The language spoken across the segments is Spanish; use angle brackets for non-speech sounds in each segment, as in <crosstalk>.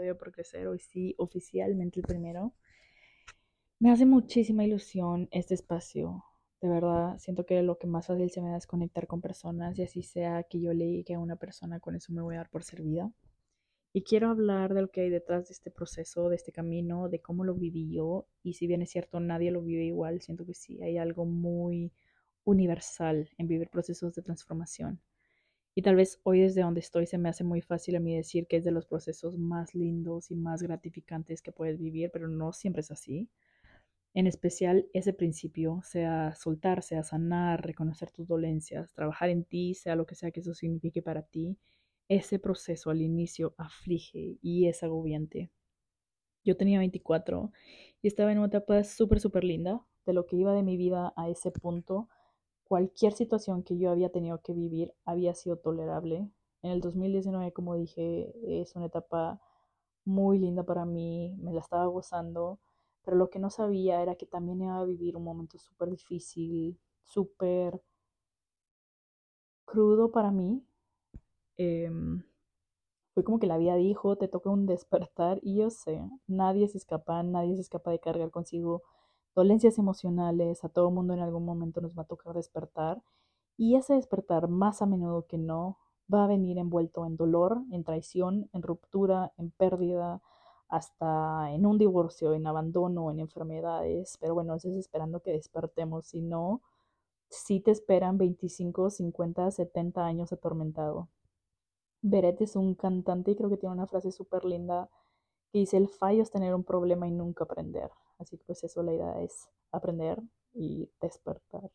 episodio por crecer. Hoy sí, oficialmente el primero. Me hace muchísima ilusión este espacio. De verdad, siento que lo que más fácil se me da es conectar con personas y así sea que yo leí que a una persona, con eso me voy a dar por servida. Y quiero hablar de lo que hay detrás de este proceso, de este camino, de cómo lo viví yo. Y si bien es cierto, nadie lo vive igual, siento que sí, hay algo muy universal en vivir procesos de transformación. Y tal vez hoy desde donde estoy se me hace muy fácil a mí decir que es de los procesos más lindos y más gratificantes que puedes vivir, pero no siempre es así. En especial ese principio, sea soltar, sea sanar, reconocer tus dolencias, trabajar en ti, sea lo que sea que eso signifique para ti, ese proceso al inicio aflige y es agobiante. Yo tenía 24 y estaba en una etapa súper, súper linda de lo que iba de mi vida a ese punto cualquier situación que yo había tenido que vivir había sido tolerable. En el 2019, como dije, es una etapa muy linda para mí, me la estaba gozando, pero lo que no sabía era que también iba a vivir un momento súper difícil, súper crudo para mí. Em, fue como que la vida dijo, te toca un despertar y yo sé, nadie se escapa, nadie se escapa de cargar consigo dolencias emocionales, a todo mundo en algún momento nos va a tocar despertar y ese despertar más a menudo que no va a venir envuelto en dolor, en traición, en ruptura, en pérdida, hasta en un divorcio, en abandono, en enfermedades, pero bueno, eso es esperando que despertemos, si no, si te esperan 25, 50, 70 años atormentado. Beret es un cantante y creo que tiene una frase súper linda que dice, el fallo es tener un problema y nunca aprender. Así que pues eso la idea es aprender y despertar.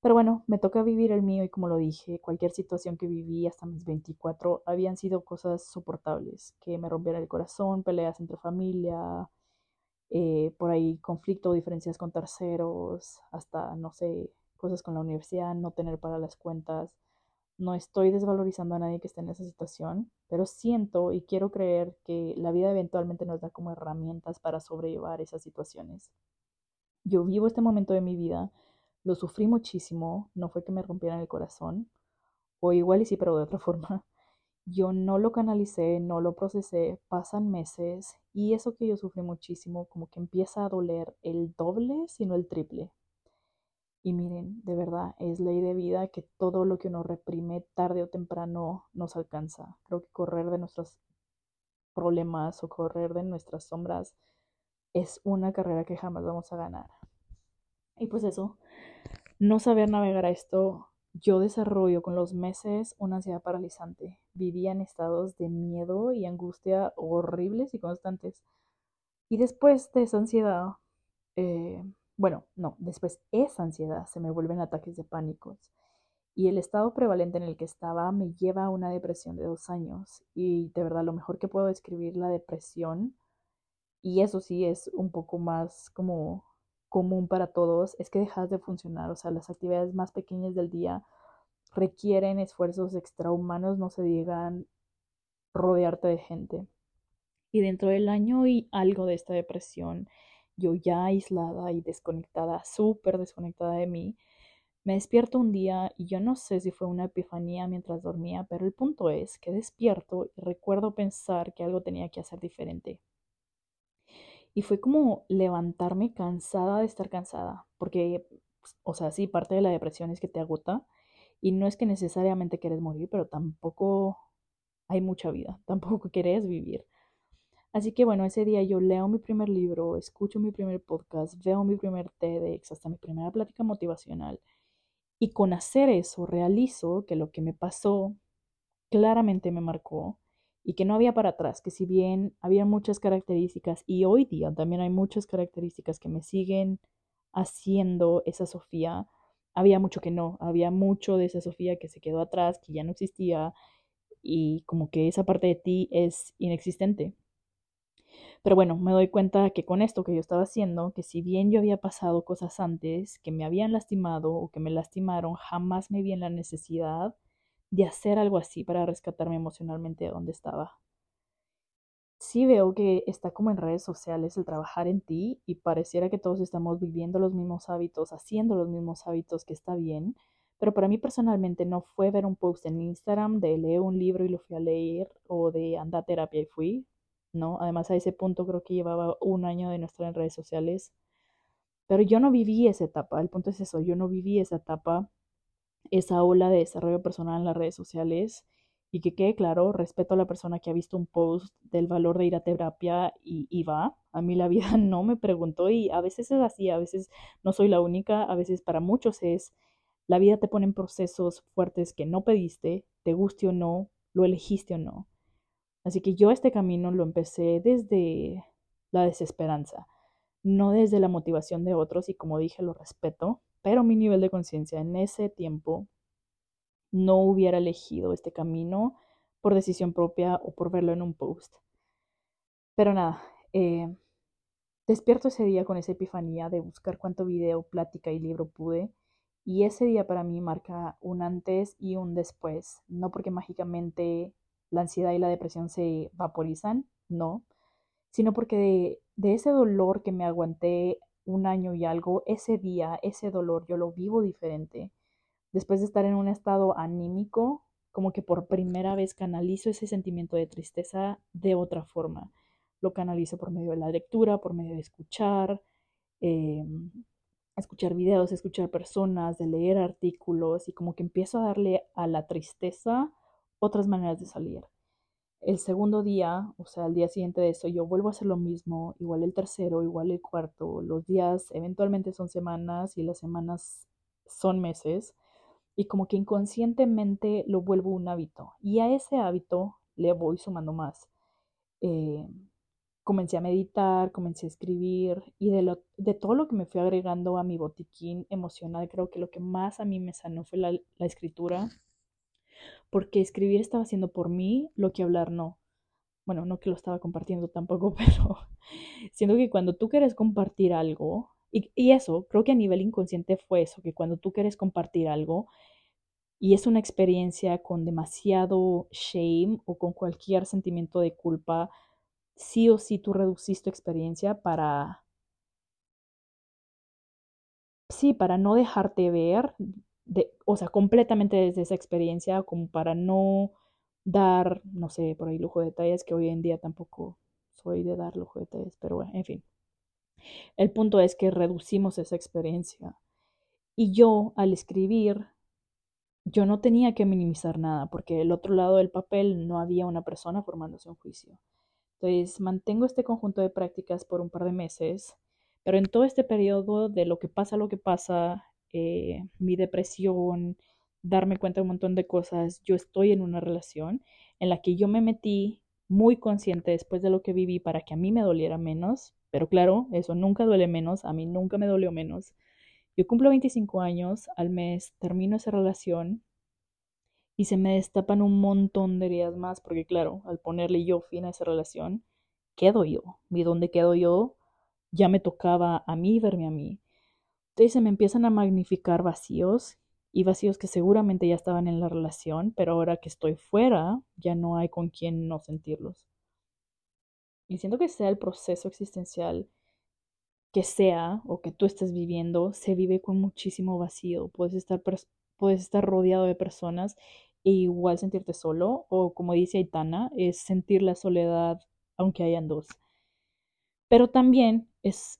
Pero bueno, me toca vivir el mío y como lo dije, cualquier situación que viví hasta mis 24 habían sido cosas soportables, que me rompieran el corazón, peleas entre familia, eh, por ahí conflicto diferencias con terceros, hasta, no sé, cosas con la universidad, no tener para las cuentas. No estoy desvalorizando a nadie que esté en esa situación, pero siento y quiero creer que la vida eventualmente nos da como herramientas para sobrellevar esas situaciones. Yo vivo este momento de mi vida, lo sufrí muchísimo, no fue que me rompieran el corazón, o igual y sí, pero de otra <laughs> forma. Yo no lo canalicé, no lo procesé, pasan meses y eso que yo sufrí muchísimo como que empieza a doler el doble, sino el triple. Y miren, de verdad, es ley de vida que todo lo que uno reprime tarde o temprano nos alcanza. Creo que correr de nuestros problemas o correr de nuestras sombras es una carrera que jamás vamos a ganar. Y pues eso, no saber navegar a esto, yo desarrollo con los meses una ansiedad paralizante. Vivía en estados de miedo y angustia horribles y constantes. Y después de esa ansiedad, eh, bueno, no, después esa ansiedad se me vuelven ataques de pánicos. Y el estado prevalente en el que estaba me lleva a una depresión de dos años. Y de verdad, lo mejor que puedo describir la depresión, y eso sí es un poco más como común para todos, es que dejas de funcionar. O sea, las actividades más pequeñas del día requieren esfuerzos extrahumanos, no se digan rodearte de gente. Y dentro del año y algo de esta depresión, yo ya aislada y desconectada, súper desconectada de mí, me despierto un día y yo no sé si fue una epifanía mientras dormía, pero el punto es que despierto y recuerdo pensar que algo tenía que hacer diferente. Y fue como levantarme cansada de estar cansada, porque, o sea, sí, parte de la depresión es que te agota y no es que necesariamente quieres morir, pero tampoco hay mucha vida, <laughs> tampoco querés vivir. Así que bueno, ese día yo leo mi primer libro, escucho mi primer podcast, veo mi primer TEDx, hasta mi primera plática motivacional. Y con hacer eso realizo que lo que me pasó claramente me marcó y que no había para atrás, que si bien había muchas características y hoy día también hay muchas características que me siguen haciendo esa Sofía, había mucho que no, había mucho de esa Sofía que se quedó atrás, que ya no existía y como que esa parte de ti es inexistente. Pero bueno, me doy cuenta que con esto que yo estaba haciendo, que si bien yo había pasado cosas antes que me habían lastimado o que me lastimaron, jamás me vi en la necesidad de hacer algo así para rescatarme emocionalmente de donde estaba. Sí veo que está como en redes sociales el trabajar en ti y pareciera que todos estamos viviendo los mismos hábitos, haciendo los mismos hábitos, que está bien, pero para mí personalmente no fue ver un post en Instagram de leer un libro y lo fui a leer o de anda a terapia y fui, ¿no? Además a ese punto creo que llevaba un año de no estar en redes sociales, pero yo no viví esa etapa, el punto es eso, yo no viví esa etapa, esa ola de desarrollo personal en las redes sociales y que quede claro, respeto a la persona que ha visto un post del valor de ir a terapia y, y, va. A mí la vida <laughs> no me preguntó y a veces es así, a veces no soy la única, a veces para muchos es, la vida te pone en procesos fuertes que no pediste, te guste o no, lo elegiste o no. Así que yo este camino lo empecé desde la desesperanza, no desde la motivación de otros y como dije lo respeto, pero mi nivel de conciencia en ese tiempo no hubiera elegido este camino por decisión propia o por verlo en un post. Pero nada, eh, despierto ese día con esa epifanía de buscar cuánto video, plática y libro pude. Y ese día para mí marca un antes y un después. No porque mágicamente la ansiedad y la depresión se vaporizan, no, sino porque de, de ese dolor que me aguanté un año y algo, ese día, ese dolor, yo lo vivo diferente después de estar en un estado anímico, como que por primera vez canalizo ese sentimiento de tristeza de otra forma. Lo canalizo por medio de la lectura, por medio de escuchar, eh, escuchar videos, escuchar personas, de leer artículos y como que empiezo a darle a la tristeza otras maneras de salir. El segundo día, o sea, el día siguiente de eso, yo vuelvo a hacer lo mismo, igual el tercero, igual el cuarto. Los días eventualmente son semanas y las semanas son meses y como que inconscientemente lo vuelvo un hábito. Y a ese hábito le voy sumando más. Eh, comencé a meditar, comencé a escribir y de, lo, de todo lo que me fui agregando a mi botiquín emocional, creo que lo que más a mí me sanó fue la, la escritura, porque escribir estaba haciendo por mí lo que hablar no. Bueno, no que lo estaba compartiendo tampoco, <laughs> pero siento que cuando tú quieres compartir algo, y, eso, creo que a nivel inconsciente fue eso, que cuando tú quieres compartir algo y es una experiencia con demasiado shame o con cualquier sentimiento de culpa, sí o sí tú reduciste tu experiencia para, sí, para no dejarte ver, de, o sea, completamente desde esa experiencia, como para no dar, no sé, por ahí lujo de detalles, que hoy en día tampoco soy de dar lujo de detalles, pero bueno, en fin. El punto es que reducimos esa experiencia. Y yo, al escribir, yo no tenía que minimizar nada, porque del otro lado del papel no había una persona formándose un juicio. Entonces, mantengo este conjunto de prácticas por un par de meses, pero en todo este periodo de lo que pasa, lo que pasa, eh, mi depresión, darme cuenta de un montón de cosas, yo estoy en una relación en la que yo me metí muy consciente después de lo que viví para que a mí me doliera menos, pero claro, eso nunca duele menos, a mí nunca me dolió menos. Yo cumplo 25 años, al mes termino esa relación y se me destapan un montón de heridas más, porque claro, al ponerle yo fin a esa relación, quedo yo. ¿Y dónde quedo yo? Ya me tocaba a mí verme a mí. Entonces se me empiezan a magnificar vacíos y vacíos que seguramente ya estaban en la relación, pero ahora que estoy fuera, ya no hay con quien no sentirlos. Y siento que sea el proceso existencial que sea o que tú estés viviendo, se vive con muchísimo vacío. Puedes estar, puedes estar rodeado de personas e igual sentirte solo, o como dice Aitana, es sentir la soledad aunque hayan dos. Pero también es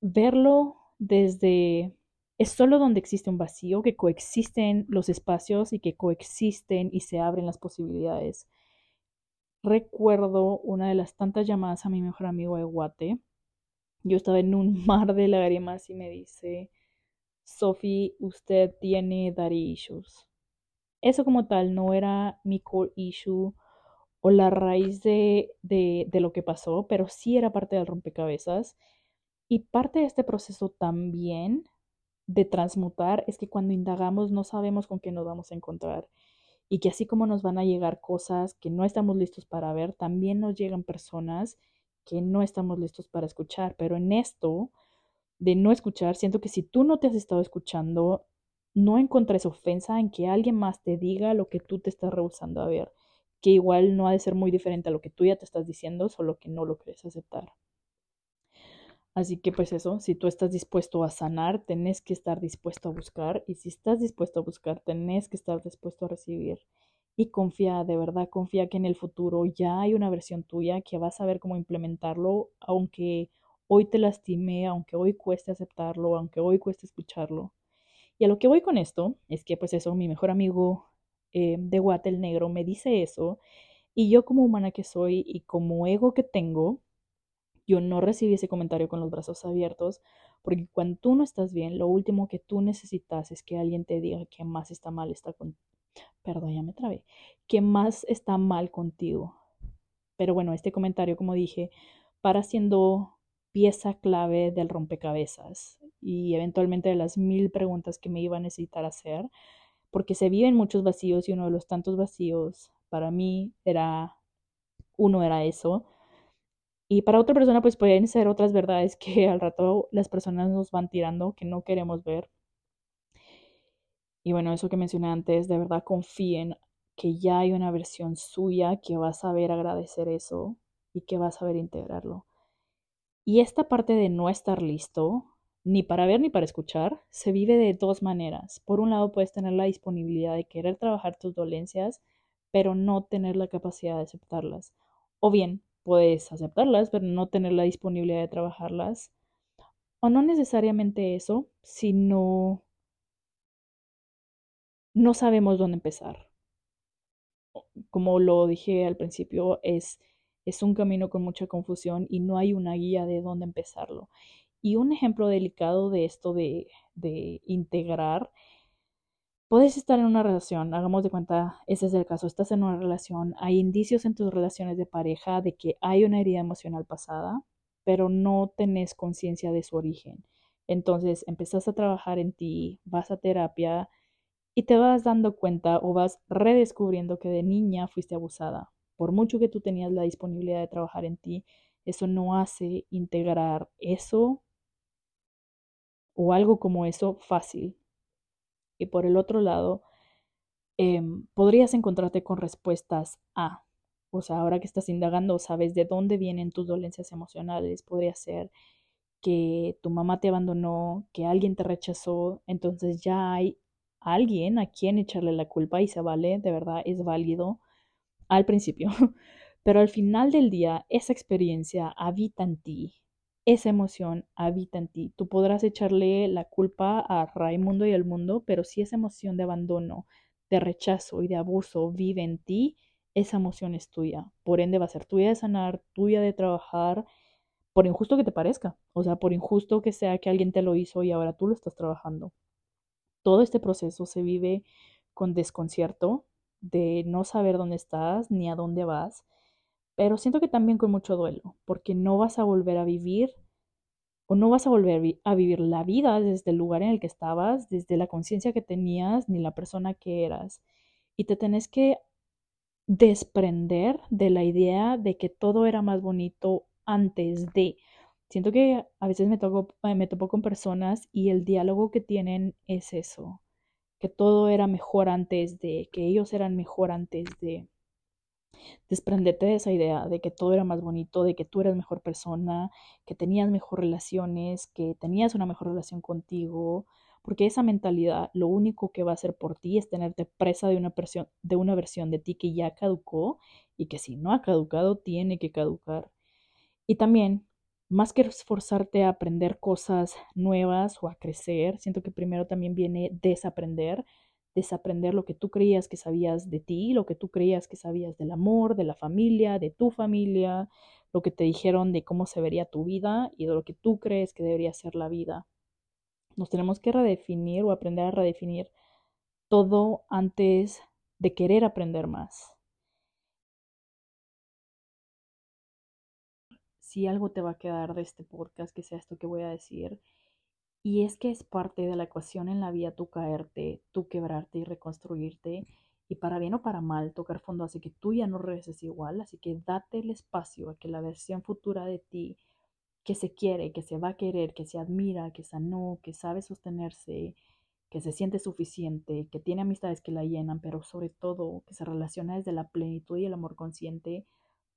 verlo desde es solo donde existe un vacío que coexisten los espacios y que coexisten y se abren las posibilidades recuerdo una de las tantas llamadas a mi mejor amigo de Guate. Yo estaba en un <laughs> mar de lágrimas y me dice, Sophie, usted tiene daddy issues. Eso como tal no era mi core issue o la raíz de, de, de lo que pasó, pero sí era parte del rompecabezas. Y parte de este proceso también de transmutar es que cuando indagamos no sabemos con qué nos vamos a encontrar y que así como nos van a llegar cosas que no estamos listos para ver, también nos llegan personas que no estamos listos para escuchar. Pero en esto de no escuchar, siento que si tú no te has estado escuchando, no encontres ofensa en que alguien más te diga lo que tú te estás rehusando a ver, que igual no ha de ser muy diferente a lo que tú ya te estás diciendo, solo que no lo quieres aceptar. Así que pues eso, si tú estás dispuesto a sanar, tenés que estar dispuesto a buscar y si estás dispuesto a buscar, tenés que estar dispuesto a recibir. y confía, de verdad, confía que en el futuro ya hay una versión tuya que vas a ver cómo implementarlo, aunque hoy te lastime, aunque hoy cueste aceptarlo, aunque hoy cueste escucharlo. Y a lo que voy con esto es que pues eso, mi mejor amigo eh, de Guate el Negro me dice eso y yo como humana que soy y como ego que tengo, yo no recibí ese comentario con los brazos abiertos, porque cuando tú no estás bien, lo último que tú necesitas es que alguien te diga que más está mal está con... Perdón, ya me trabé. Que más está mal contigo. Pero bueno, este comentario, como dije, para siendo pieza clave del rompecabezas y eventualmente de las mil preguntas que me iba a necesitar hacer, porque se viven muchos vacíos y uno de los tantos vacíos para mí era, uno era eso, y para otra persona pues pueden ser otras verdades que al rato las personas nos van tirando que no queremos ver. Y bueno, eso que mencioné antes, de verdad confíen que ya hay una versión suya que va a saber agradecer eso y que va a saber integrarlo. Y esta parte de no estar listo, ni para ver ni para escuchar, se vive de dos maneras. Por un lado, puedes tener la disponibilidad de querer trabajar tus dolencias, pero no tener la capacidad de aceptarlas. O bien, puedes aceptarlas, pero no tener la disponibilidad de trabajarlas. O no necesariamente eso, sino no sabemos dónde empezar. Como lo dije al principio, es es un camino con mucha confusión y no hay una guía de dónde empezarlo. Y un ejemplo delicado de esto de, de integrar, puedes estar en una relación, hagamos de cuenta, ese es el caso, estás en una relación, hay indicios en tus relaciones de pareja de que hay una herida emocional pasada, pero no tenés conciencia de su origen. Entonces empezás a trabajar en ti, vas a terapia y te vas dando cuenta o vas redescubriendo que de niña fuiste abusada por mucho que tú tenías la disponibilidad de trabajar en ti, eso no hace integrar eso o algo como eso fácil. Y por el otro lado, em, podrías encontrarte con respuestas a, o sea, ahora que estás indagando, sabes de dónde vienen tus dolencias emocionales, podría ser que tu mamá te abandonó, que alguien te rechazó, entonces ya hay alguien a quien echarle la culpa y se vale, de verdad es válido al principio, <laughs> pero al final del día esa experiencia habita en ti, esa emoción habita en ti. Tú podrás echarle la culpa a Raimundo y al mundo, pero si esa emoción de abandono, de rechazo y de abuso vive en ti, esa emoción es tuya. Por ende va a ser tuya de sanar, tuya de trabajar, por injusto que te parezca. O sea, por injusto que sea que alguien te lo hizo y ahora tú lo estás trabajando. Todo este proceso se vive con desconcierto, de no saber dónde estás ni a dónde vas, pero siento que también con mucho duelo, porque no vas a volver a vivir o no vas a volver a vivir la vida desde el lugar en el que estabas, desde la conciencia que tenías, ni la persona que eras. Y te tenés que desprender de la idea de que todo era más bonito antes de. Siento que a veces me, toco, me topo con personas y el diálogo que tienen es eso que todo era mejor antes de, que ellos eran mejor antes de. Desprendete de esa idea de que todo era más bonito, de que tú eras mejor persona, que tenías mejor relaciones, que tenías una mejor relación contigo, porque esa mentalidad lo único que va a hacer por ti es tenerte presa de una, de una versión de ti que ya caducó y que si no ha caducado tiene que caducar. Y también más que esforzarte a aprender cosas nuevas o a crecer, siento que primero también viene desaprender, desaprender lo que tú creías que sabías de ti, lo que tú creías que sabías del amor, de la familia, de tu familia, lo que te dijeron de cómo se vería tu vida y de lo que tú crees que debería ser la vida. Nos tenemos que redefinir o aprender a redefinir todo antes de querer aprender más. si algo te va a quedar de este podcast, que sea esto que voy a decir. Y es que es parte de la ecuación en la vida tú caerte, tú quebrarte y reconstruirte. Y para bien o para mal, tocar fondo hace que tú ya no regreses igual. Así que date el espacio a que la versión futura de ti, que se quiere, que se va a querer, que se admira, que sanó, que sabe sostenerse, que se siente suficiente, que tiene amistades que la llenan, pero sobre todo que se relaciona desde la plenitud y el amor consciente,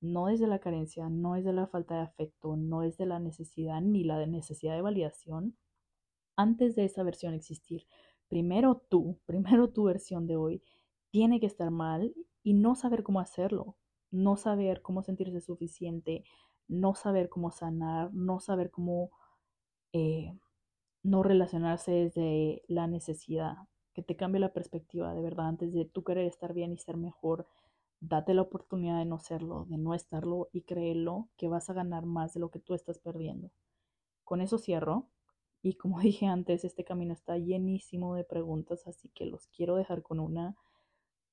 no es de la carencia, no es de la falta de afecto, no es de la necesidad ni la necesidad de validación, antes de esa versión existir, primero tú, <laughs> primero tu versión de hoy, tiene que estar mal y no saber cómo hacerlo, no saber cómo sentirse suficiente, no saber cómo sanar, no saber cómo eh, no relacionarse desde la necesidad, que te cambie la perspectiva de verdad antes de tú querer estar bien y ser mejor. Date la oportunidad de no serlo, de no estarlo y créelo que vas a ganar más de lo que tú estás perdiendo. Con eso cierro. Y como <laughs> dije antes, este camino está llenísimo de preguntas, así que los quiero dejar con una.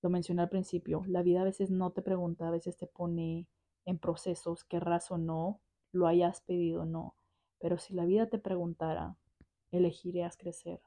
Lo mencioné al principio, la vida a veces no te pregunta, a veces te pone en procesos, querrás o no, lo hayas pedido o no. Pero si la vida te preguntara, elegirías crecer.